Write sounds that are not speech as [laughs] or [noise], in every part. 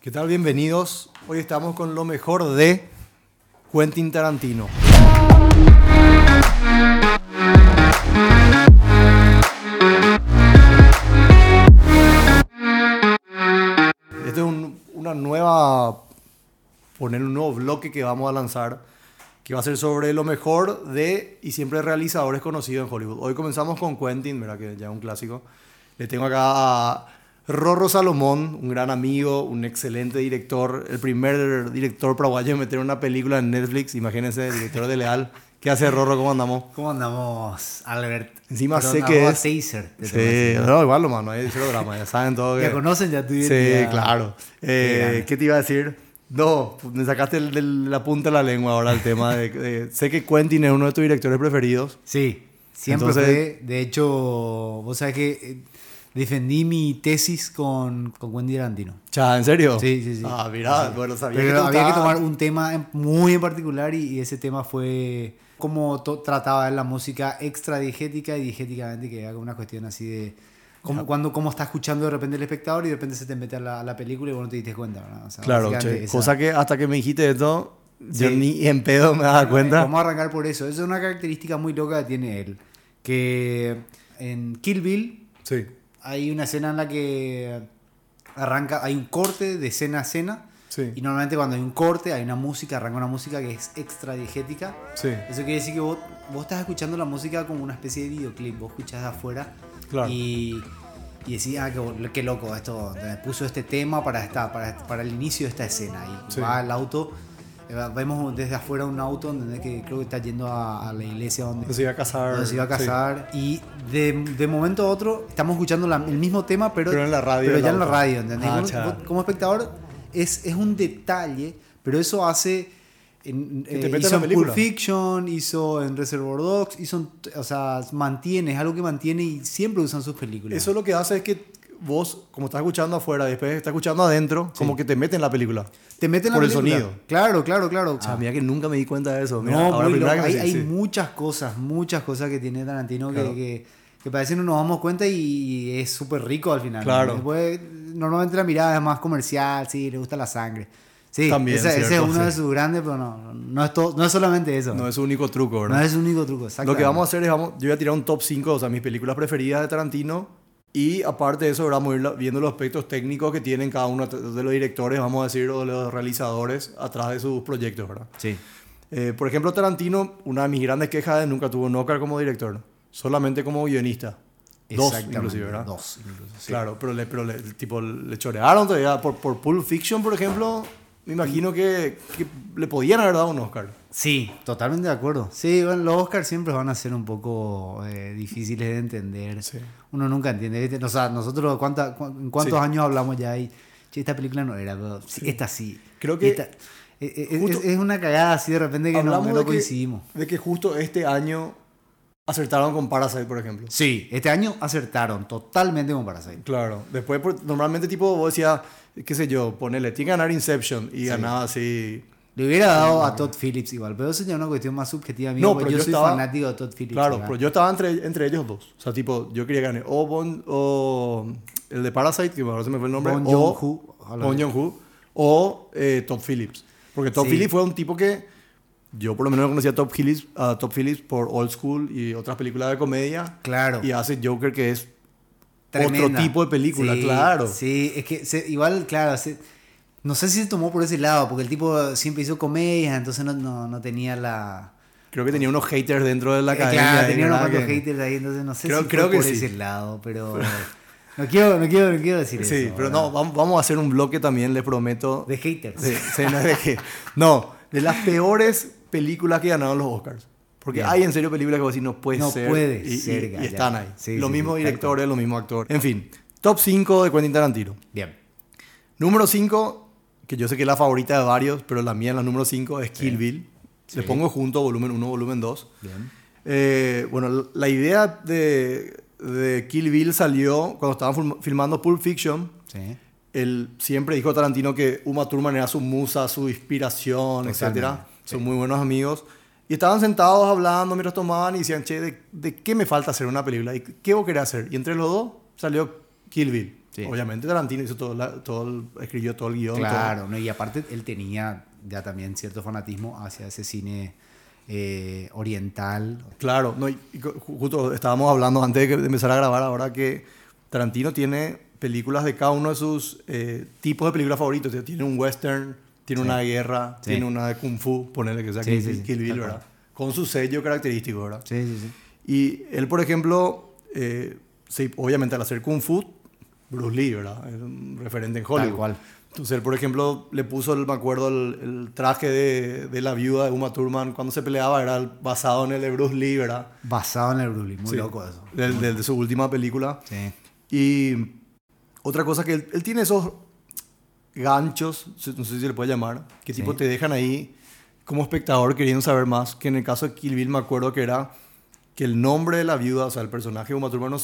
¿Qué tal? Bienvenidos. Hoy estamos con lo mejor de Quentin Tarantino. Este es un- una nueva, poner un nuevo bloque que vamos a lanzar, que va a ser sobre lo mejor de y siempre realizadores conocidos en Hollywood. Hoy comenzamos con Quentin, ¿verdad? que ya es un clásico. Le tengo acá a Rorro Salomón, un gran amigo, un excelente director, el primer director paraguayo en meter una película en Netflix, imagínense, el director de Leal. ¿Qué hace Rorro? ¿Cómo andamos? ¿Cómo andamos, Albert? Encima sé que es- Taser. Sí, no, igual lo mano, cero drama, ya saben todo. Ya que- conocen ya tu Sí, claro. Qué Eh. ¿Qué te iba a decir? No, me sacaste el- la punta de la lengua ahora el tema. De, de- sé que Quentin es uno de tus directores preferidos. Sí, siempre Entonces- fue. De hecho, vos sabés que eh, defendí mi tesis con, con Wendy Tarantino. Cha, ¿en serio? Sí, sí, sí. Ah, mira, Sí. bueno, sabía Pero que había que tomar un tema muy en particular y, y ese tema fue cómo trataba él la música extra diegética y diegéticamente, que era una cuestión así de cómo, cuando, cómo está escuchando de repente el espectador y de repente se te mete a la, a la película y vos no te diste cuenta. ¿verdad? O sea, Claro, che, esa- cosa que hasta que me dijiste esto, yo Sí. ni en pedo me daba cuenta. Vamos a arrancar por eso. Esa es una característica muy loca que tiene él. Que en Kill Bill Sí, hay una escena en la que arranca, hay un corte de escena a escena. sí, Y normalmente cuando hay un corte, hay una música, arranca una música que es extra diegética. sí, Eso quiere decir que vos, vos estás escuchando la música como una especie de videoclip. Vos escuchás de afuera claro. y, y decís, ah, qué, loco, esto me puso este tema para, esta, para, para el inicio de esta escena. Y Sí. va el auto, vemos desde afuera un auto donde que creo que está yendo a, a la iglesia donde, Se iba a casar. donde se iba a sí. casar. Y de, de momento a otro estamos escuchando la- el mismo tema, pero, Pero en la radio pero ya en la radio, ¿entendés? Ah, vos como espectador es, es un detalle, pero eso hace... En, Que te eh, hizo en. Pulp Fiction, hizo en Reservoir Dogs, hizo o sea, mantiene, es algo que mantiene y siempre usan sus películas. Eso lo que hace es que vos, como estás escuchando afuera después estás escuchando adentro, como que te mete en la película. te mete en la por el película. sonido. Claro, claro, claro. O sea, mira que nunca me di cuenta de eso. Mira, no, ahora primera que hay, hay sí. muchas cosas, muchas cosas que tiene Tarantino Claro. que, que, que parece que no nos damos cuenta y es súper rico al final. Claro. Después, normalmente la mirada es más comercial, sí, le gusta la sangre. Sí, También, ese, ese es cierto, uno de sí. sus grandes, pero no, no, es, todo, no es solamente eso. No es su único truco, ¿verdad? No es el único truco, Lo que vamos a hacer es, vamos, yo voy a tirar un top 5, o sea, mis películas preferidas de Tarantino. Y aparte de eso, vamos a ir viendo los aspectos técnicos que tienen cada uno de los directores, vamos a decir, o de los realizadores atrás de sus proyectos, ¿verdad? Sí. Eh, por ejemplo, Tarantino, una de mis grandes quejas es nunca tuvo un Oscar como director, solamente como guionista. Dos, inclusive, ¿verdad? Dos, incluso, sí. Claro, pero, le, pero le, tipo, le chorearon todavía. Por, por Pulp Fiction, por ejemplo, me imagino que, que le podían haber dado un Oscar. Sí, totalmente de acuerdo. Sí, bueno, los Oscars siempre van a ser un poco eh, difíciles de entender. Sí. Uno nunca entiende. ¿viste? O sea, nosotros, ¿cuánta- cu- ¿en cuántos Sí. años hablamos ya? Y, che, esta película no era, pero sí, esta sí. Creo que Esta- eh, eh, es, es una cagada así de repente que no, que- coincidimos. De que justo este año acertaron con Parasite, por ejemplo. Sí, este año acertaron totalmente con Parasite. Claro. Después, normalmente, tipo, vos decías, qué sé yo, ponele, tiene que ganar Inception y ganaba así. Le hubiera dado a Todd Phillips igual, pero eso ya es una cuestión más subjetiva mía, No, pero yo, yo soy estaba- fanático de Todd Phillips. Claro, ¿verdad? pero yo estaba entre, entre ellos dos. O sea, tipo, yo quería ganar o, Bon, o el de Parasite, que ahora se me fue el nombre, Bong o ojalá. Bong Joon-ho, o eh, Top Phillips. Porque Top Sí. Phillips fue un tipo que yo por lo menos conocía a Top Phillips, a Top Phillips por Old School y otras películas de comedia. Claro. Y hace Joker, que es Tremenda. otro tipo de película, Sí, claro. Sí, es que se- igual, claro, se- no sé si se tomó por ese lado, porque el tipo siempre hizo comedias, entonces no, no, no tenía la... Creo que tenía unos haters dentro de la Eh, academia. claro, tenía unos cuantos Que- haters ahí, entonces no sé Creo- si creo fue que por sí. ese lado, [laughs] pero... no, quiero, no, quiero, no quiero decir Sí, eso. pero ¿verdad? no, vamos, a hacer un bloque también, les prometo. De haters. de- sí, no, de no, de las peores películas que ganaron los Oscars. Porque Bien. hay en serio películas que vos decís no puede No ser. puede y, y- ser, y ya, están ahí. Sí, los sí, mismos sí, directores, los mismos actores. En fin, top 5 de Quentin Tarantino. Bien. Número 5, que yo sé que es la favorita de varios, pero la mía, la número 5, es Kill Bill. Le Sí. pongo junto volumen 1, volumen 2. Bien. Eh, bueno, la idea de, de Kill Bill salió cuando estaban film- filmando Pulp Fiction. Sí. Él siempre dijo Tarantino que Uma Thurman era su musa, su inspiración, sí. Son muy buenos amigos. Y estaban sentados hablando mientras tomaban y decían, che, ¿de, de qué me falta hacer una película? ¿Y qué vos querés hacer? Y entre los dos salió Kill Bill. Sí. Obviamente Tarantino hizo todo, la- todo el- escribió todo el guion. Claro, ¿no? y aparte él tenía ya también cierto fanatismo hacia ese cine eh, oriental. todo. Claro, no, y, y justo estábamos hablando antes de empezar a grabar ahora que Tarantino tiene películas de cada uno de sus eh, tipos de películas favoritos. Tiene un western, tiene Sí. una guerra, Sí. tiene una de kung fu, ponerle que sea Kill, Kill Bill, ¿verdad? Con su sello característico, ¿verdad? Sí, sí, sí. Y él, por ejemplo, eh, sí, obviamente al hacer Kung Fu, Bruce Lee, ¿verdad? Es un referente en Hollywood. Tal cual. Entonces él, por ejemplo, le puso, el, me acuerdo, el, el traje de, de la viuda de Uma Thurman cuando se peleaba, era basado en el de Bruce Lee, ¿verdad? Basado en el Bruce Lee, muy Sí. loco eso. De, de- de su última película. Sí. Y otra cosa que él, él tiene esos ganchos, no sé si se le puede llamar, que Sí. tipo te dejan ahí como espectador queriendo saber más, que en el caso de Kill Bill me acuerdo que era que el nombre de la viuda, o sea, el personaje de Uma Thurman,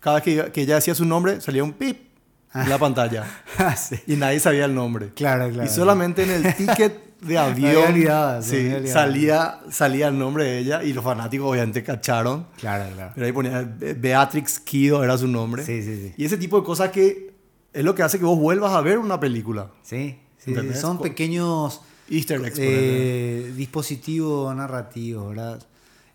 cada vez que, que ella decía su nombre, salía un pip en la pantalla. [laughs] Ah, sí. Y nadie sabía el nombre. Claro, claro. Y solamente en el ticket de [laughs] avión sí, había olvidado. salía, salía el nombre de ella y los fanáticos obviamente cacharon. Claro, claro. Pero ahí ponía Be- Beatrix Kido, era su nombre. Sí, sí, sí. Y ese tipo de cosas que es lo que hace que vos vuelvas a ver una película. Sí, sí, son pequeños Easter eggs. eh, dispositivos narrativos, ¿verdad?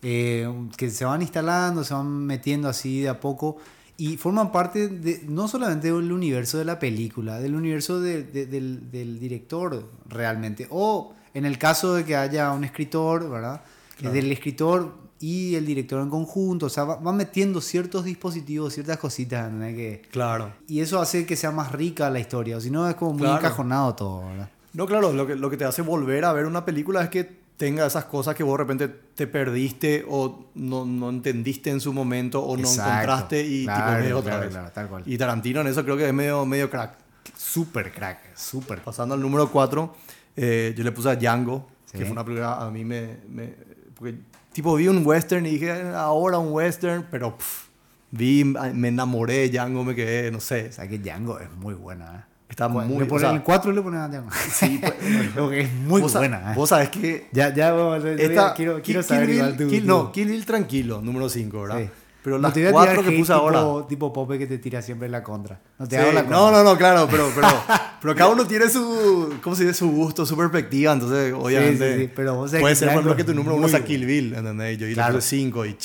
Eh, que se van instalando, se van metiendo así de a poco y forman parte de, no solamente del universo de la película, del universo de- de- del, del director realmente. O en el caso de que haya un escritor, ¿verdad? Claro. Del escritor y el director en conjunto, o sea, va- van metiendo ciertos dispositivos, ciertas cositas, ¿entendés? Que, Claro. y eso hace que sea más rica la historia, o si no es como muy Claro. encajonado todo, ¿verdad? No, claro, lo que, lo que te hace volver a ver una película es que tenga esas cosas que vos de repente te perdiste o no, no entendiste en su momento o no Exacto. encontraste y Claro, tipo ves otra claro, vez. claro, tal cual. Y Tarantino en eso creo que es medio, medio crack. Súper crack, súper. Pasando al número 4, yo le puse a Django, Sí. que fue una película a mí me, me- porque tipo vi un western y dije, ahora un western, pero pff, vi, me enamoré de Django, me quedé, no sé, O sea que Django es muy buena, ¿eh? está muy... le o pones sea, el 4 le pones a Django. [laughs] sí, pues, [laughs] es muy vos buena, ¿eh? Vos sabés que Ya, ya, esta, quiero, quiero Kill saber Bill- igual tu- Kill- tu- no, Kill Bill tranquilo, número 5, ¿verdad? Sí. Pero No las te voy a cuatro que puse tipo, ahora... Tipo Pope que te tira siempre la contra. No te Sí, hago la no, contra. no, no, claro, pero, pero, [laughs] pero cada uno tiene su, ¿cómo se dice? Su gusto, su perspectiva, entonces obviamente sí, sí, pero vos puede ser, por ejemplo, que tu número uno sea. Kill Bill, ¿entendés? Yo Claro. le puse 5 y...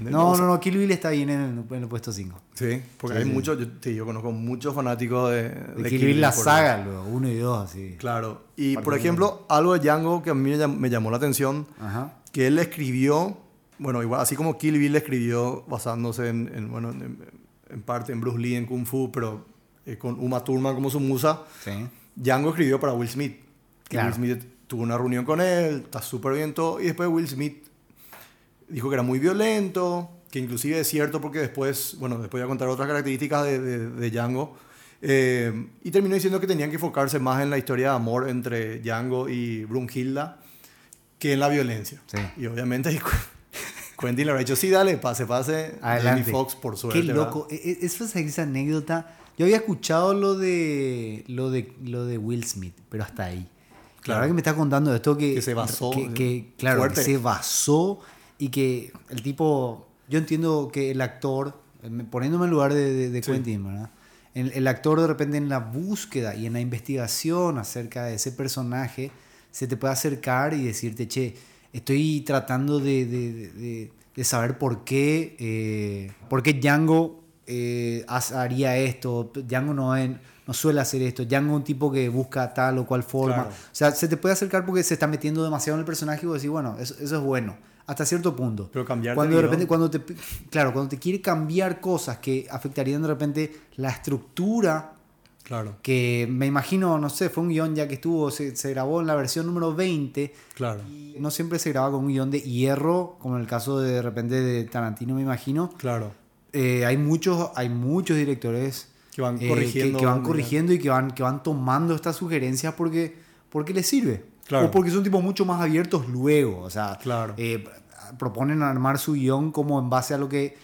No, no, no, Kill Bill está bien en el, en el puesto 5. Sí, porque hay muchos, yo, sí, yo conozco muchos fanáticos de, De Kill Bill la saga, luego, 1 y 2, así. Claro, y por ejemplo, algo de Django que a mí me llamó la atención, Ajá. que él escribió, bueno, igual así como Kill Bill escribió basándose en, en, bueno, en, en parte en Bruce Lee, en Kung Fu, pero eh, con Uma Thurman como su musa, Sí. Django escribió para Will Smith. Que Claro. Will Smith tuvo una reunión con él, está súper bien todo, y después Will Smith dijo que era muy violento, que inclusive es cierto porque después, bueno, después voy a contar otras características de, de, de Django, eh, y terminó diciendo que tenían que enfocarse más en la historia de amor entre Django y Brunhilda que en la violencia. Sí. Y obviamente Quentin habrá dicho, sí, dale, pase, pase. Adelante. Jamie Foxx, por suerte. Qué ¿verdad? loco. E- e- Esa es esa anécdota. Yo había escuchado lo de lo de lo de Will Smith, pero hasta ahí. Claro. La verdad que me está contando esto que Que se basó, que, que, claro, que se basó y que el tipo yo entiendo que el actor eh, me- poniéndome en lugar de, de, de Sí. Quentin, ¿verdad? El, el actor de repente en la búsqueda y en la investigación acerca de ese personaje se te puede acercar y decirte, che, estoy tratando de, de- de- saber por qué, eh, por qué Django eh, haría esto. Django no, es- no suele hacer esto. Django es un tipo que busca tal o cual forma. Claro. O sea, se te puede acercar porque se está metiendo demasiado en el personaje y vos decís, bueno, eso, eso es bueno. Hasta cierto punto. Pero cambiarte Cuando de repente, cuando te, claro, cuando te quiere cambiar cosas que afectarían de repente la estructura Claro, que me imagino, no sé, fue un guion ya que estuvo, se, se grabó en la versión número 20. claro, y no siempre se graba con un guion de hierro, como en el caso de, de repente de Tarantino, me imagino. claro. Eh, hay, muchos, hay muchos directores Que van eh, que- corrigiendo. que, van corrigiendo y que van, que van tomando estas sugerencias porque, porque les sirve. Claro. O porque son tipos mucho más abiertos luego. O sea, Claro. eh, proponen armar su guion como en base a lo que,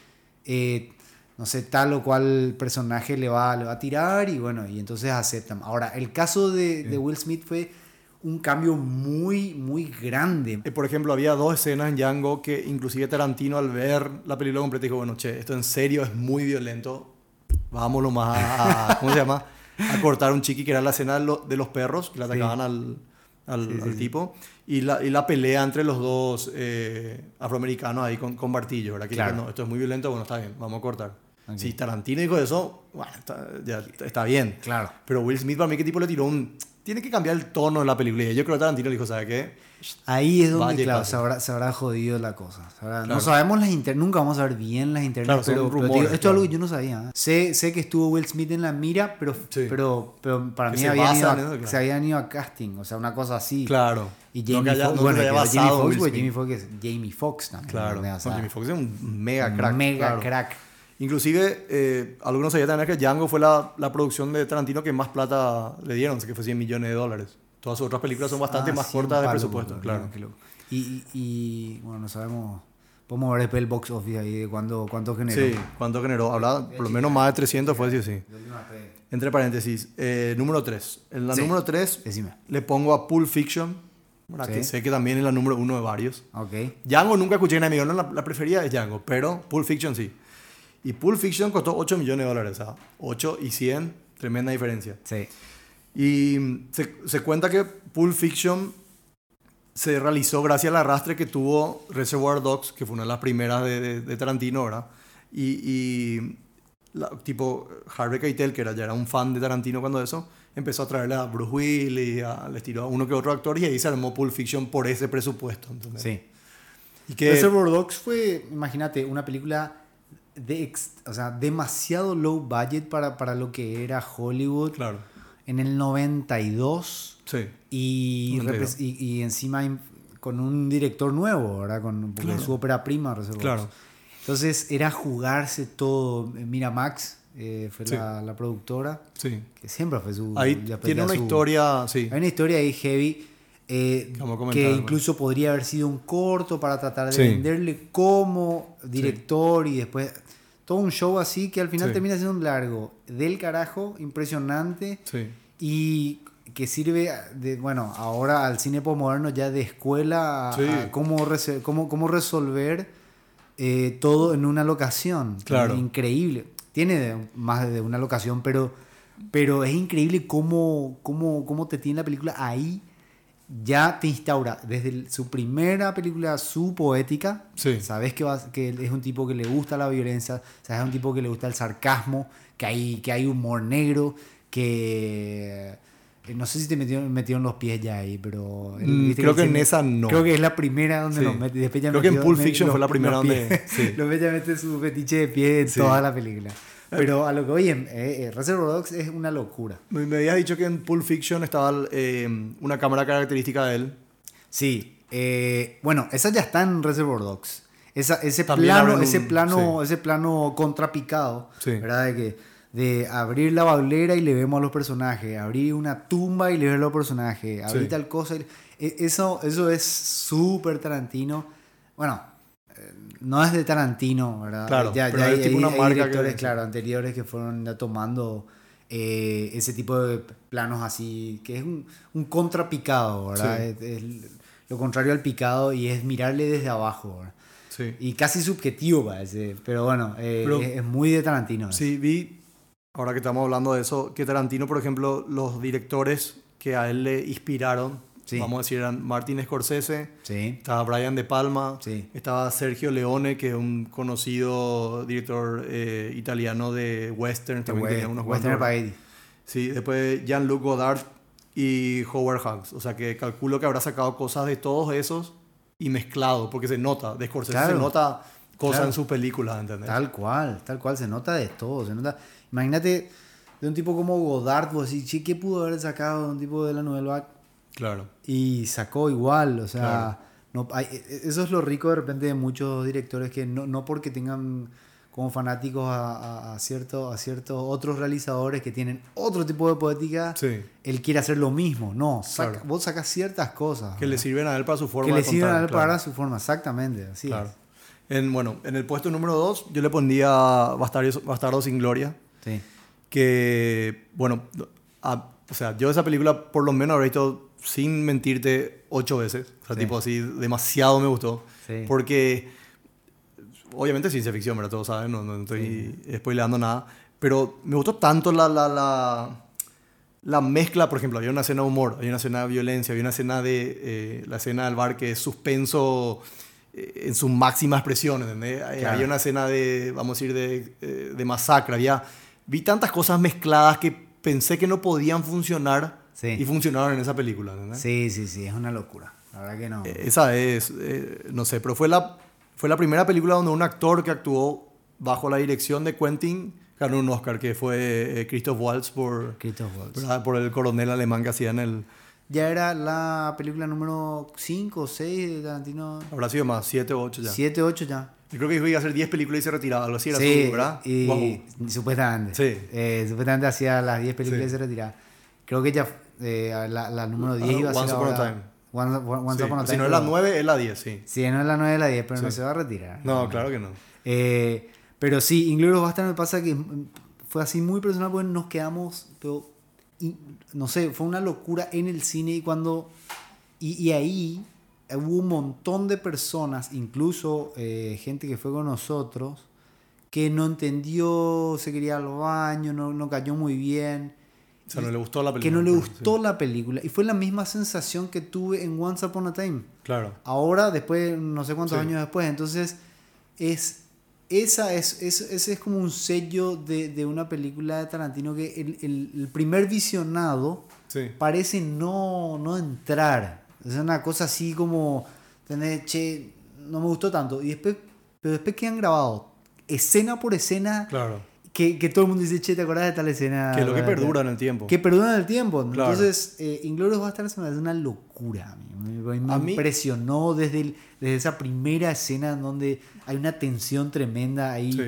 eh, no sé, tal o cual personaje le va, le va a tirar y bueno, y entonces aceptan. Ahora, el caso de, de Will Smith fue un cambio muy, muy grande. Eh, Por ejemplo, había dos escenas en Django que inclusive Tarantino al ver la película completa dijo, bueno, che, esto en serio es muy violento. vámonos más a, ¿cómo se llama? A cortar un chiqui que era la escena de, lo- de los perros que le atacaban al, al, Sí, sí, al sí. tipo. Y la, y la pelea entre los dos eh, afroamericanos ahí con, con martillo, ¿verdad? Que Claro. no, esto es muy violento, bueno, está bien, vamos a cortar. Si Tarantino dijo eso, bueno, está, ya está bien. Claro. Pero Will Smith para mí que tipo le tiró un... Tiene que cambiar el tono de la película. Y yo creo que Tarantino le dijo, ¿sabe qué? Ahí es donde, claro, se habrá, se habrá jodido la cosa. No sabemos las internas, nunca vamos a ver bien las internas, Claro, pero, pero rumores, digo, esto es algo que yo no sabía. ¿eh? Sé, sé que estuvo Will Smith en la mira, pero, Sí. pero, pero para Que mí se habían ido, a- eso, se habían ido a casting, o sea, una cosa así. Claro. Y Jamie Foxx, bueno, pero Jamie Foxx. Jamie Foxx también. Claro. Jamie Foxx es un mega crack. Mega crack. Inclusive, eh, algunos sabían también que Django fue la, la producción de Tarantino que más plata le dieron, así que fue 100 millones de dólares. Todas sus otras películas son bastante Ah, más cortas de presupuesto, claro. Y, y, y, bueno, no sabemos. Podemos ver después el box office ahí de cuánto, cuánto generó. Sí, ¿cuánto generó? Hablaba, por lo menos más de 300 fue, sí o sí. Entre paréntesis, eh, número 3. En la Sí. número 3 Decime. le pongo a Pulp Fiction. Sí. que sé que también es la número uno de varios. Ok. Django nunca escuché nadie, no, la, la preferida es Django, pero Pulp Fiction sí. Y Pulp Fiction costó 8 millones de dólares, o sea, 8 y 100, tremenda diferencia. Sí. Y se, se cuenta que Pulp Fiction se realizó gracias al arrastre que tuvo Reservoir Dogs, que fue una de las primeras de, de- de Tarantino, ¿verdad? Y, y la- tipo Harvey Keitel, que era, ya era un fan de Tarantino cuando eso, empezó a traerle a Bruce Willis, a, les tiró a uno que otro actor y ahí se armó Pulp Fiction por ese presupuesto. ¿entendés? Sí. Y que, Reservoir Dogs fue, imagínate, una película de o sea, demasiado low budget para, para lo que era Hollywood claro, en el 92 sí, y, 92. repres- y, y encima con un director nuevo, ¿verdad? Con, porque Claro. su ópera prima, Reservoir claro. Entonces era jugarse todo. Mira, Max eh, fue Sí. la, la productora, sí. que siempre fue su... Ahí tiene una su- historia, sí, Hay una historia ahí heavy eh, que incluso podría haber sido un corto para tratar de Sí. venderle como director y después todo un show así que al final Sí. termina siendo un largo del carajo, impresionante sí, y que sirve de, bueno, ahora al cine postmoderno ya de escuela a, Sí. a cómo, cómo, cómo resolver eh, todo en una locación. Claro. Increíble. Tiene de- más de una locación, pero, pero es increíble cómo, cómo, cómo te tiene la película ahí. Ya te instaura desde el- su primera película, su poética. Sí. Sabes que, vas- que es un tipo que le gusta la violencia, sabes es un tipo que le gusta el sarcasmo, que hay, que hay humor negro, que eh, no sé si te metieron, metieron los pies ya ahí, pero el- Mm, creo que en esa no. Creo que es la primera donde Sí. nos mete. Después ya Creo que en Pulp me- Fiction los- fue la primera [laughs] los donde- pies. sí. Los ya mete su fetiche de pie en toda la película. Pero a lo que oye, eh, eh, Reservoir Dogs es una locura. Me, me habías dicho que en Pulp Fiction estaba eh, una cámara característica de él. Sí, eh, bueno, esa ya está en Reservoir Dogs. Esa, ese plano, ese plano, ese plano contrapicado, Sí. ¿verdad? De que de abrir la baulera y le vemos a los personajes, abrir una tumba y le vemos a los personajes, abrir Sí. tal cosa. y- e- eso, eso es súper Tarantino. Bueno, no es de Tarantino, ¿verdad? Claro, ya, pero ya hay, tipo hay- una hay marca que- directores, sí. claro, anteriores que fueron ya tomando eh, ese tipo de planos así, que es un, un contrapicado, ¿verdad? Sí. Es- es lo contrario al picado y es mirarle desde abajo, ¿verdad? Sí. Y casi subjetivo parece, pero bueno, eh, Pero- es, es muy de Tarantino. Sí, vi, ahora que estamos hablando de eso, que Tarantino, por ejemplo, los directores que a él le inspiraron, Sí. vamos a decir, eran Martin Scorsese, Sí, estaba Brian De Palma, Sí. estaba Sergio Leone, que es un conocido director eh, italiano de western, también tenía unos Western cuantos. Sí, después Jean-Luc Godard y Howard Hawks. O sea que calculo que habrá sacado cosas de todos esos y mezclado, porque se nota, de Scorsese Claro. se nota cosas Claro. en sus películas, ¿entendés? Tal cual, tal cual, se nota de todo, se nota. Imagínate de un tipo como Godard, vos decís, "Che, ¿qué pudo haber sacado de un tipo de la novela? Claro. Y sacó igual, o sea, Claro. no, hay- e- eso es lo rico de repente de muchos directores que no, no porque tengan como fanáticos a, a, a cierto- a ciertos otros realizadores que tienen otro tipo de poética, Sí. él quiere hacer lo mismo. No, saca- Claro. vos sacas ciertas cosas. Que le ¿verdad? sirven a él para su forma que le sirven a él claro. para su forma, exactamente, así Claro. es. En, bueno, en el puesto número 2 yo le pondría Bastardos, Bastardos sin Gloria, Sí. que, bueno, a- o sea, yo esa película por lo menos habré visto sin mentirte ocho veces. O sea, Sí. tipo así, demasiado me gustó. Sí. Porque, obviamente es ciencia ficción, ¿verdad? Todos saben, no, no estoy spoileando nada. Pero me gustó tanto la, la, la, la mezcla, por ejemplo, había una escena de humor, había una escena de violencia, había una escena de eh, la escena del bar que es suspenso eh, en su máxima expresión, ¿entendés? Eh, Claro. Había una escena de, vamos a decir, de, eh, de masacre, había, vi tantas cosas mezcladas que pensé que no podían funcionar Sí. y funcionaron en esa película, ¿entendés? Sí, sí, sí, es una locura. La verdad que no. Eh, Esa es, eh, no sé, pero fue la, fue la primera película donde un actor que actuó bajo la dirección de Quentin ganó un Oscar, que fue eh, Christoph Waltz por, Christoph Waltz. ¿verdad? por el coronel alemán que hacía en el... Ya era la película número 5 o 6 de Tarantino. Habrá sido más, 7 o 8 ya. 7, 8 ya. Yo creo que iba a hacer 10 películas y se retiraba, así era Sí, su, ¿verdad? y Guau. supuestamente. Sí. Eh, supuestamente hacía las 10 películas Sí. y se retiraba. Creo que ya eh, la, la número 10 Ah, iba a ser Once Upon a Time. Once, Once Sí, Upon a Si Time, no es la pero- 9, es la 10, sí. Sí, no es la 9 de la 10, pero no Sí. se va a retirar. No, claro que no. Eh, pero sí, Inglourious Bastard me pasa que fue así muy personal porque nos quedamos, pero, y- no sé, fue una locura en el cine y cuando, y, y ahí hubo un montón de personas, incluso eh, gente que fue con nosotros, que no entendió, se quería al baño, no, no cayó muy bien, O sea, no le gustó la película. que no le Sí. gustó la película. Y fue la misma sensación que tuve en Once Upon a Time Claro. ahora, después, no sé cuántos Sí. años después. Entonces, es, esa es, es- ese es como un sello de, de una película de Tarantino que el, el- el primer visionado Sí. parece no, no entrar. Es una cosa así como, tenés, che, no me gustó tanto. Y después, pero después que han grabado escena por escena, Claro. Que, que todo el mundo dice, che, ¿te acordás de tal escena? Que lo que perdura en el tiempo. que perduran el tiempo. Claro. Entonces, eh, Inglorious Bastards me una locura. a mí. Me, me A mí- impresionó desde, el- desde esa primera escena en donde hay una tensión tremenda ahí. Sí.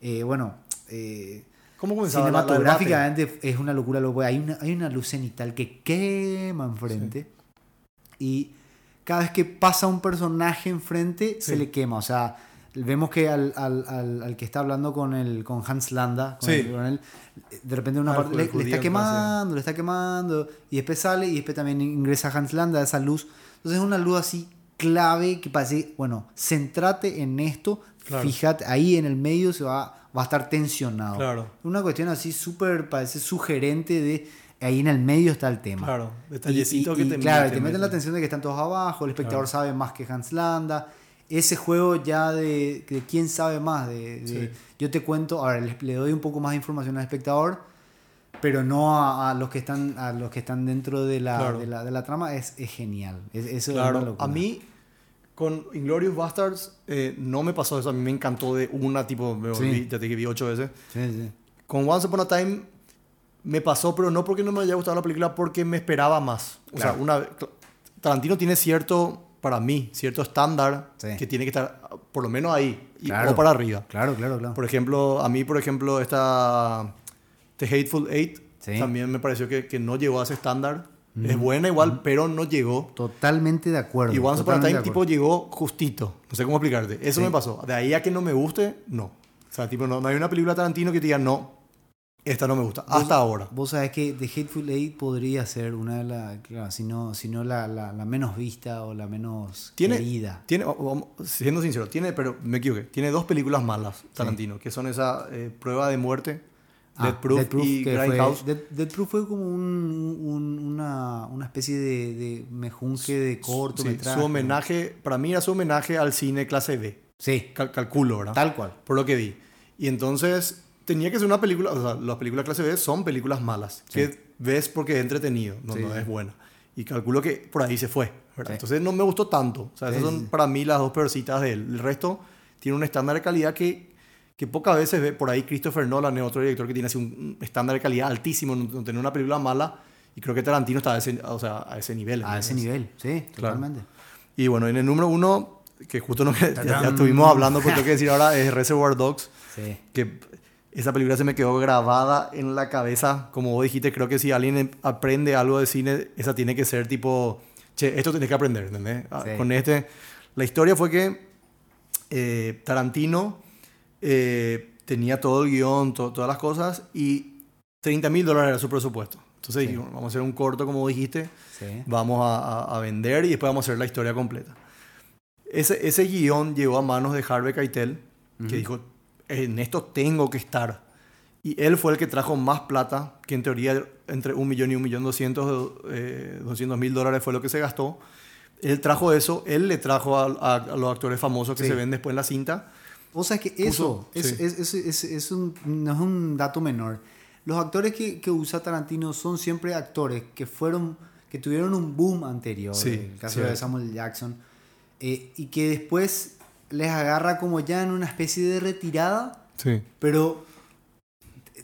Eh, bueno, eh, ¿Cómo cinematográficamente es una locura. Lo, hay, una, hay una luz cenital que quema enfrente. Y cada vez que pasa un personaje enfrente, se le quema. O sea, vemos que al, al, al, al que está hablando con, el, con Hans Landa, con Sí. el- con él, de repente una parte le, está quemando, le está quemando, y después sale y después también ingresa Hans Landa, esa luz. Entonces es una luz así clave que parece, bueno, centrate en esto, Claro. fíjate, ahí en el medio se va, va a estar tensionado. Claro. Una cuestión así súper, parece sugerente de ahí en el medio está el tema. Claro. Detallecito y- que y te Claro, meten, te meten la atención de que están todos abajo, el espectador Claro. sabe más que Hans Landa. Ese juego ya de, de quién sabe más. De, de- Sí. Yo te cuento, ahora le, le doy un poco más de información al espectador, pero no a, a los que están a los que están dentro de la, Claro. de la, de la trama. Es, es genial. Es, eso es una locura. a mí con Inglorious Bastards eh, no me pasó eso. A mí me encantó de una, tipo, me Sí. volví, ya te dije vi ocho veces. Sí. Con Once Upon a Time me pasó, pero no porque no me haya gustado la película, porque me esperaba más. O Claro. sea, una, Tarantino tiene cierto, para mí, cierto estándar Sí. que tiene que estar por lo menos ahí y, Claro. o para arriba. Claro, claro, claro. Por ejemplo, a mí, por ejemplo, esta The Hateful Eight Sí. también me pareció que, que no llegó a ese estándar. Es buena igual, pero no llegó. Totalmente de acuerdo. Y Once Upon a Time tipo llegó justito. No sé cómo explicarte. Eso Sí. me pasó. De ahí a que no me guste, no. O sea, tipo, no, no hay una película Tarantino que te diga, no, esta no me gusta. Hasta ahora. Vos sabés que The Hateful Eight podría ser una de las, claro, si no, si no la, la, la menos vista o la menos Tiene, querida. tiene, siendo sincero, tiene, pero me equivoqué. Tiene dos películas malas, Tarantino, que son esa eh, Prueba de Muerte, Ah, Dead Proof, y que fue, Grindhouse. Dead, Dead Proof fue como un, un- una, una especie de, de mejunje de Sí, cortometraje. su homenaje, para mí era su homenaje al cine clase B. Sí, Cal- calculo, ¿verdad? tal cual. por lo que vi. Y entonces tenía que ser una película, o sea, las películas clase B son películas malas, Sí. que ves porque es entretenido, no, Sí, no es buena. Y calculo que por ahí se fue, ¿verdad? Sí. Entonces no me gustó tanto. O sea, esas son para mí las dos peorcitas de él. El resto tiene un estándar de calidad que, que pocas veces ve. Por ahí Christopher Nolan es otro director que tiene así un estándar de calidad altísimo, no, no tener una película mala. Y creo que Tarantino está a ese, o sea, a ese nivel. A ese nivel, sí, Claro. totalmente. Y bueno, en el número uno, que justo no, [laughs] ya, ya estuvimos hablando, pero [laughs] tengo que decir ahora, es Reservoir Dogs Sí. que esa película se me quedó grabada en la cabeza. Como vos dijiste, creo que si alguien em- aprende algo de cine, esa tiene que ser tipo, che, esto tenés que aprender, ¿entendés? Ah, Sí. Con este, la historia fue que eh, Tarantino eh, tenía todo el guion, to- todas las cosas, y 30 mil dólares era su presupuesto. Entonces Sí. dijimos, vamos a hacer un corto, como dijiste, Sí. vamos a, a- a vender y después vamos a hacer la historia completa. Ese, ese guion llegó a manos de Harvey Keitel, que Ujú. dijo, en esto tengo que estar. Y él fue el que trajo más plata, que en teoría entre un millón y un millón doscientos, eh, doscientos mil dólares fue lo que se gastó. Él trajo eso, él le trajo a, a- a los actores famosos que Sí. se ven después en la cinta. O sea que eso Puso- es, sí. es- es- es- es un- no es un dato menor. Los actores que, que usa Tarantino son siempre actores que fueron que tuvieron un boom anterior. Sí, el caso de Samuel Jackson. eh, y que después les agarra como ya en una especie de retirada, Sí. pero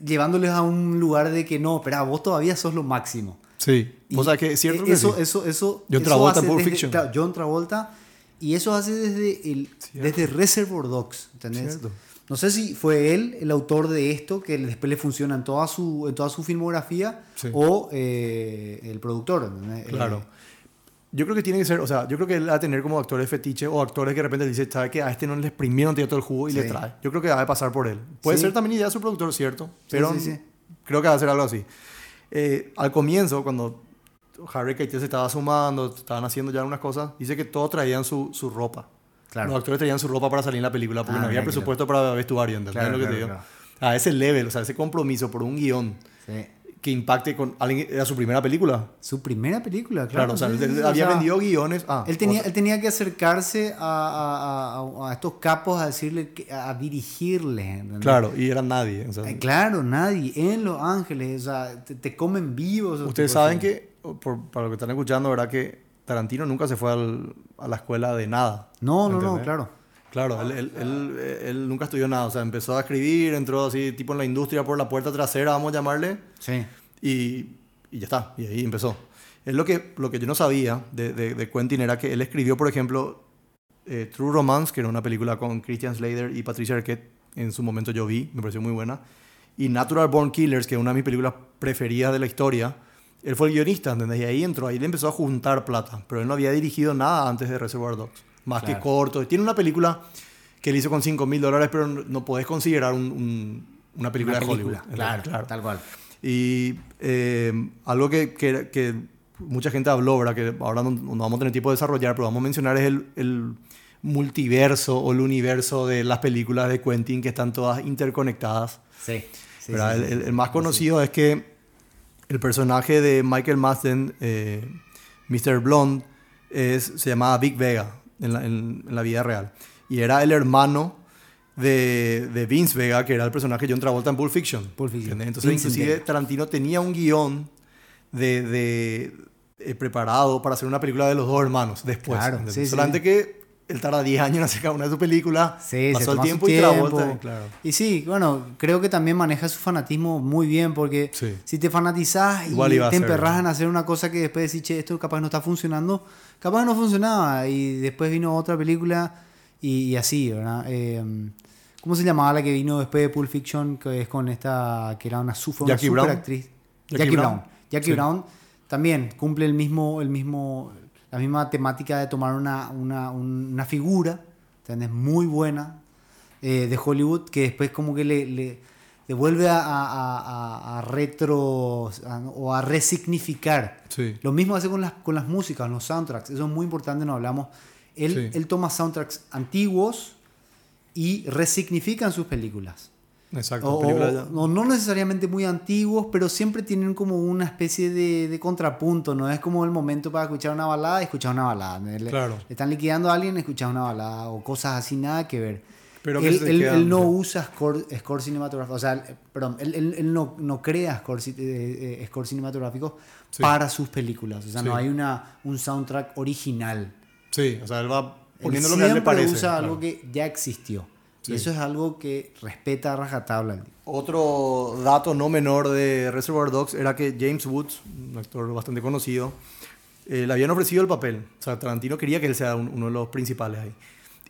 llevándoles a un lugar de que no, espera, vos todavía sos lo máximo. Sí. Y o sea que es cierto que eso, sí. eso, eso, John eso Travolta Pulp desde- Fiction. claro, John Travolta. Y eso hace desde, el, Cierto. desde Reservoir Dogs, ¿entendés? Cierto. No sé si fue él el autor de esto, que después le funciona en toda su, en toda su filmografía, Sí. o eh, el productor. ¿entendés? Claro. Eh, Yo creo que tiene que ser, o sea, yo creo que él va a tener como actores fetiche o actores que de repente le dice, ¿sabe que A este no le exprimieron todo el jugo y le Sí. trae. Yo creo que va a pasar por él. Puede Sí. ser también idea de su productor, cierto, pero sí, creo que va a ser algo así. Eh, al comienzo, cuando Harry Keitel se estaba sumando, estaban haciendo ya unas cosas, dice que todos traían su, su ropa. Claro. Los actores traían su ropa para salir en la película porque Ah, no había presupuesto para vestuario, ¿entendés Claro, lo que claro, te digo? A ese level, o sea, ese compromiso por un guion Sí. Que impacte con alguien, era su primera película. Su primera película, Claro, claro. o sea, él, o había sea, vendido guiones. Ah, Él tenía, él tenía que acercarse a, a- a- estos capos a decirle, que- a dirigirles. ¿entendés? Claro, y era nadie. o sea, Eh, claro, nadie. En Los Ángeles, o sea, te, te comen vivos. ustedes saben que, por- para lo que están escuchando, ¿verdad? Que Tarantino nunca se fue al- a la escuela de nada. No, no, no, claro. Claro, él, él- él- él nunca estudió nada. O sea, empezó a escribir, entró así, tipo en la industria por la puerta trasera, vamos a llamarle, Sí. y, y ya está. Y ahí empezó. Es lo que, lo que yo no sabía de, de, de Quentin era que él escribió, por ejemplo, eh, True Romance, que era una película con Christian Slater y Patricia Arquette. En su momento yo vi, me pareció muy buena. Y Natural Born Killers, que es una de mis películas preferidas de la historia. Él fue el guionista, ¿entendés? Y ahí entró, ahí le empezó a juntar plata. Pero él no había dirigido nada antes de Reservoir Dogs. Más Claro. que corto. Tiene una película que él hizo con 5 mil dólares, pero no, podés considerar un- un- una película Una de Hollywood. Claro, claro. tal cual. Y eh, algo que, que- que mucha gente habló, ¿verdad? Que ahora no, no vamos a tener tiempo de desarrollar, pero vamos a mencionar es el, el multiverso o el universo de las películas de Quentin que están todas interconectadas. Sí. sí, sí, el, sí. el- el más conocido es que el personaje de Michael Madsen, eh, Mr. Blonde, es, se llamaba Big Vega en la, en- en la vida real. Y era el hermano de, de Vince Vega, que era el personaje de John Travolta en Pulp Fiction. Pulp Fiction. Entonces, inclusive, Vega. Tarantino tenía un guion de, de- eh, preparado para hacer una película de los dos hermanos después. Claro, sí. Solamente que él tarda 10 años en hacer cada una de sus películas. Sí, se pasó el su tiempo y tiempo. Travolta. Claro. Y sí, bueno, creo que también maneja su fanatismo muy bien porque Sí. si te fanatizás y Igual a te emperras en hacer una cosa que después decís, che, esto capaz no está funcionando, capaz no funcionaba y después vino otra película y, y así, ¿verdad? Eh, ¿Cómo se llamaba la que vino después de Pulp Fiction? Que es con esta, que era una, su- fue una Jackie super Brown. actriz. Jackie Jackie, Brown. Brown. Jackie Sí. Brown también cumple el mismo, el mismo, la misma temática de tomar una, una, un- una figura, ¿entendés? Muy buena eh, de Hollywood que después como que le, le devuelve a, a, a- a retro o a resignificar. Sí. Lo mismo hace con las, con las músicas, los soundtracks. Eso es muy importante, no hablamos. Él, Sí. él toma soundtracks antiguos y resignifican sus películas. Exacto. O, o- no necesariamente muy antiguos, pero siempre tienen como una especie de, de contrapunto. No es como el momento para escuchar una balada y escuchar una balada. Le, Claro. le están liquidando a alguien, escuchar una balada o cosas así, nada que ver. Pero él, se él- quedan- él no usa score, score cinematográfico, o sea, eh, perdón, él, no, no crea score, eh, eh, score cinematográficos Sí. para sus películas. O sea, no hay una, un soundtrack original. Sí, o sea, él va poniendo lo que a él le siempre parece. usa claro. algo que ya existió. Sí. Y eso es algo que respeta a rajatabla. Otro dato no menor de Reservoir Dogs era que James Woods, un actor bastante conocido, eh, le habían ofrecido el papel. O sea, Tarantino quería que él sea un- uno de los principales ahí.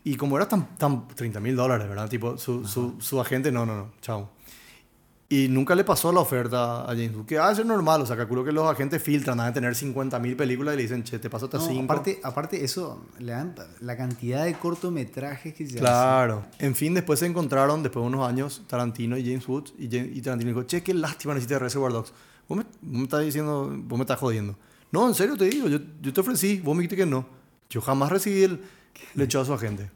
Y como era tan, tan 30 mil dólares, ¿verdad? Tipo, su, su, su agente, no, no, no, chao. Y nunca le pasó la oferta a James Woods, que ah, eso es normal. O sea, calculo que los agentes filtran, van a tener 50 mil películas y le dicen, che, te paso hasta No, 5. aparte, aparte eso, dan la cantidad de cortometrajes que se Claro. En fin, después se encontraron, después de unos años, Tarantino y James Woods. Y, James- y Tarantino dijo, che, qué lástima necesitas Reservoir Dogs. Vos me, vos me estás diciendo, vos me estás jodiendo. No, en serio te digo, yo, yo te ofrecí, vos me dijiste que no. Yo jamás recibí el... Le echó a su agente.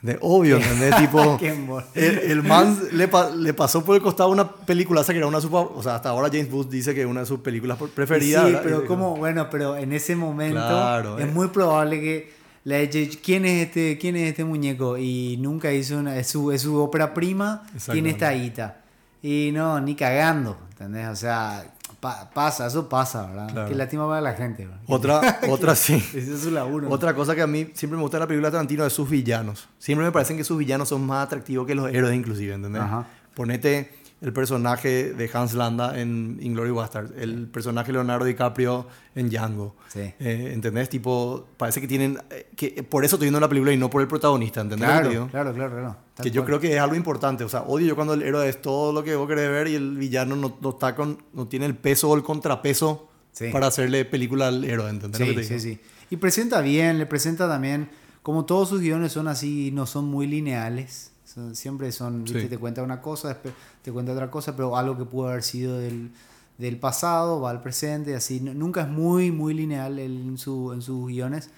De obvio, ¿entendés? tipo, [laughs] el, el man le, pa- le pasó por el costado una película que era una super, o sea, hasta ahora James Booth dice que es una de sus películas preferidas. Sí, ¿verdad? pero como, bueno, pero en ese momento Claro, es eh. muy probable que le haya dicho, ¿quién es este, quién es este muñeco? Y nunca hizo una, es su, es su ópera prima, tiene esta guita. Y no, ni cagando, ¿entendés? O sea, pa- pasa, eso pasa, ¿verdad? Claro. Qué lástima para la gente, ¿verdad? [laughs] Otra, otra sí. [laughs] Ese es su laburo. Otra cosa que a mí siempre me gusta de la película de Tarantino es sus villanos. Siempre me parecen que sus villanos son más atractivos que los héroes inclusive, ¿entendés? Ajá. Ponete el personaje de Hans Landa en Inglourious Basterds, el personaje Leonardo DiCaprio en Django. Sí. Eh, ¿Entendés? Tipo, parece que tienen... eh, que por eso estoy viendo la película y no por el protagonista, ¿entendés? Claro, claro, claro, claro. Tal Que yo cual. creo que es algo importante. O sea, odio yo cuando el héroe es todo lo que vos querés ver y el villano no, no está con, no tiene el peso o el contrapeso Sí. para hacerle película al héroe, ¿entendés? lo que Sí, te sí, digo? sí. Y presenta bien, le presenta también, como todos sus guiones son así, no son muy lineales. Son- siempre son, Sí. ¿viste? te cuenta una cosa, después te cuenta otra cosa, pero algo que pudo haber sido del, del pasado, va al presente, así. Nu- Nunca es muy, muy lineal en, su, en sus guiones.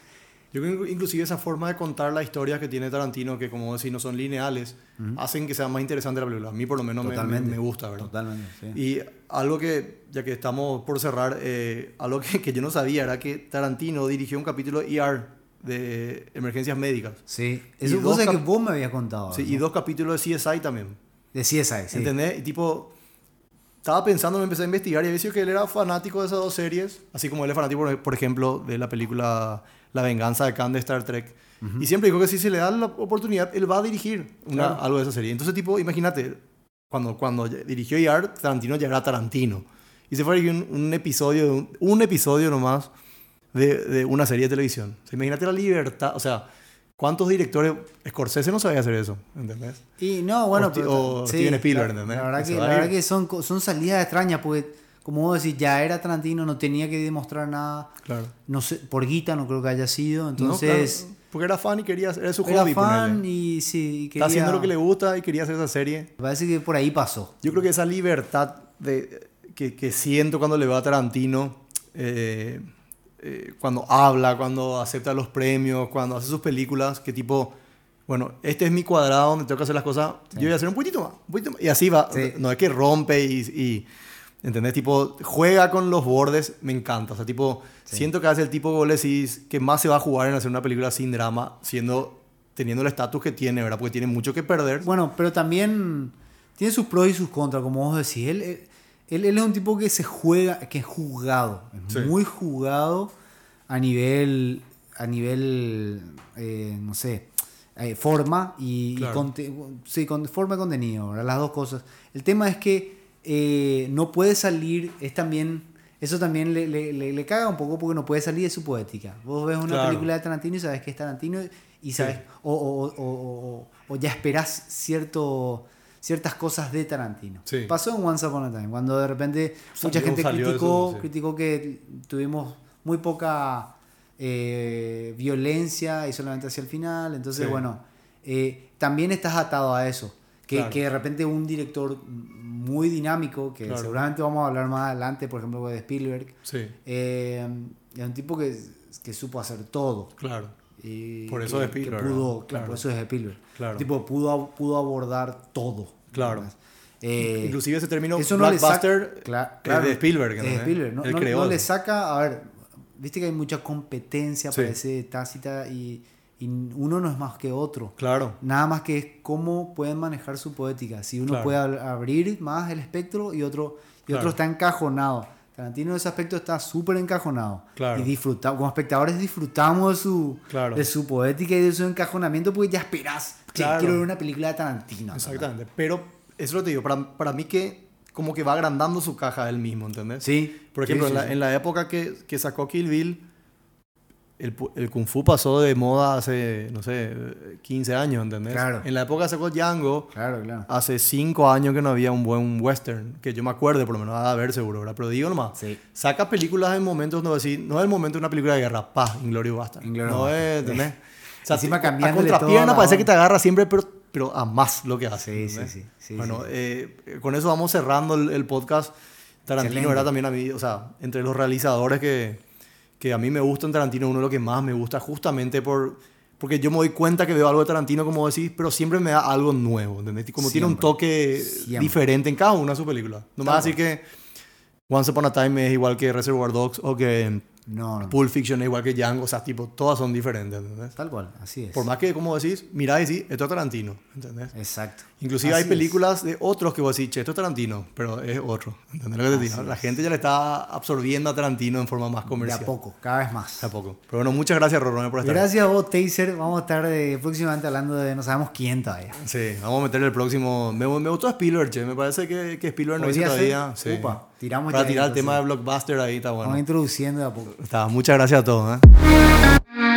Yo creo que inclusive esa forma de contar la historia que tiene Tarantino, que como decís no son lineales, hacen que sea más interesante la película. A mí por lo menos me, me, me gusta, ¿verdad? Totalmente, sí. Y algo que, ya que estamos por cerrar, eh, algo que, que yo no sabía era que Tarantino dirigió un capítulo ER de emergencias médicas. Sí, eso dos cosa que vos me habías contado. Sí, ¿no? y dos capítulos de CSI también. De CSI, sí. ¿Entendés? Y tipo, estaba pensando, me empecé a investigar y había sido que él era fanático de esas dos series, así como él es fanático, por- ejemplo, de la película La venganza de Khan de Star Trek. Y siempre dijo que si se le da la oportunidad, él va a dirigir una- Claro. algo de esa serie. Entonces, tipo, imagínate, cuando, cuando dirigió ER, Tarantino ya era Tarantino. Y se fue a un, un episodio, un, un episodio nomás de, de una serie de televisión. O sea, imagínate la libertad, o sea, ¿cuántos directores? Scorsese no sabía hacer eso, ¿entendés? Y no, bueno, O pero- o Steven Spielberg, la- ¿entendés? La verdad Que la verdad que son, son salidas extrañas, porque como vos decís, ya era Tarantino, no tenía que demostrar nada. Claro. No sé, por guita no creo que haya sido. No, Entonces, claro, porque era fan y quería hacer era su era hobby. fan ponerle. y sí, y quería, Está haciendo lo que le gusta y quería hacer esa serie. Me parece que por ahí pasó. Yo creo que esa libertad de, que, que siento cuando le va a Tarantino, eh, eh, cuando habla, cuando acepta los premios, cuando hace sus películas, que tipo, bueno, este es mi cuadrado donde tengo que hacer las cosas, yo voy a hacer un poquito más, un poquito más. Y así va. Sí. No es que rompe y, y ¿entendés? Tipo, juega con los bordes, me encanta. O sea, tipo, siento que hace el tipo vos le decís que más se va a jugar en hacer una película sin drama, siendo, teniendo el estatus que tiene, ¿verdad? Porque tiene mucho que perder. Bueno, pero también tiene sus pros y sus contras, como vos decís. Él, él, él es un tipo que se juega, que es jugado, es Sí. muy jugado a nivel, a nivel, eh, no sé, eh, forma y, y Claro. conte- sí, con, forma y contenido, ¿verdad? las dos cosas. El tema es que eh, no puede salir, es también, eso también le, le, le- le caga un poco porque no puede salir de su poética. Vos ves una Claro. película de Tarantino y sabes que es Tarantino y sabes, o, o- o- o- o- o ya esperás cierto, ciertas cosas de Tarantino. Sí. Pasó en Once Upon a Time, cuando de repente mucha gente criticó, eso, sí. criticó que tuvimos muy poca eh, violencia y solamente hacia el final. Entonces, Sí. bueno, eh, también estás atado a eso. Que, Claro. que de repente un director muy dinámico, que Claro. seguramente vamos a hablar más adelante, por ejemplo, de Spielberg, Sí, eh, es un tipo que, que supo hacer todo. claro. Y Por eso que- es Spielberg, Claro. por eso es Spielberg. Claro. Tipo, pudo, pudo abordar todo. Claro. Eh, Inclusive ese término eso no blockbuster es claro, de Spielberg. es de ¿entendés? Spielberg. No, Él no- creó no le saca, a ver, viste que hay mucha competencia, Sí. parece tácita, y, y uno no es más que otro. Claro, Nada más que es cómo pueden manejar su poética. Si uno Claro. puede ab- abrir más el espectro y otro, y Claro. otro está encajonado. Tarantino en ese aspecto está súper encajonado. Claro. Y disfruta, como espectadores disfrutamos de su, Claro. de su poética y de su encajonamiento porque ya esperás. Claro. quiero ver una película de Tarantino. exactamente. Pero eso lo te digo, para, para mí que como que va agrandando su caja él mismo, ¿entendés? Sí. Por ejemplo, sí, en, sí, la, sí. en la época que, que sacó Kill Bill, el, el Kung Fu pasó de moda hace, no sé, 15 años, ¿entendés? Claro. En la época que sacó Django, Claro, claro. hace 5 años que no había un buen western, que yo me acuerde, por lo menos, a ver seguro, ¿verdad? Pero digo nomás, Sí. saca películas en momentos donde decir, no es el momento de una película de guerra, paz, Bastard. Inglourious no es, ¿entendés? O sea, Encima a cambiándole contrapierna parece que te agarra siempre, pero, pero a más lo que hace. Sí, sí, ¿entendés? sí, sí, bueno, sí. eh, con eso vamos cerrando el, el podcast. Tarantino Excelente. era también a mí, o sea, entre los realizadores que, que a mí me gustan Tarantino, uno de los que más me gusta justamente por, porque yo me doy cuenta que veo algo de Tarantino, como decís, pero siempre me da algo nuevo, ¿entendés? Como tiene un Siempre. toque Siempre. diferente en cada una de sus películas. No me vas a decir que Once Upon a Time es igual que Reservoir Dogs o que No, no. Pulp Fiction es igual que Django, o sea, tipo, todas son diferentes, ¿entendés? Tal cual, así es. Por más que, como decís, mirá y decís, esto es Tarantino, ¿entendés? Exacto. Inclusive Así hay es. películas de otros que vos decís, che, esto es Tarantino, pero es otro. ¿Entendés lo que te digo? La gente ya le está absorbiendo a Tarantino en forma más De comercial. a poco, cada vez más. De a poco. Pero bueno, muchas gracias, Rorone, por estar. Gracias a vos, Taser. Vamos a estar eh, próximamente hablando de no sabemos quién todavía. Sí, vamos a meterle el próximo. Me, me gustó Spielberg, che. Me parece que, que Spielberg no hizo todavía. Sí. Upa, tiramos Para ya tirar el tema de Blockbuster ahí está Vamos bueno. introduciendo de a poco. Está, muchas gracias a todos. ¿eh?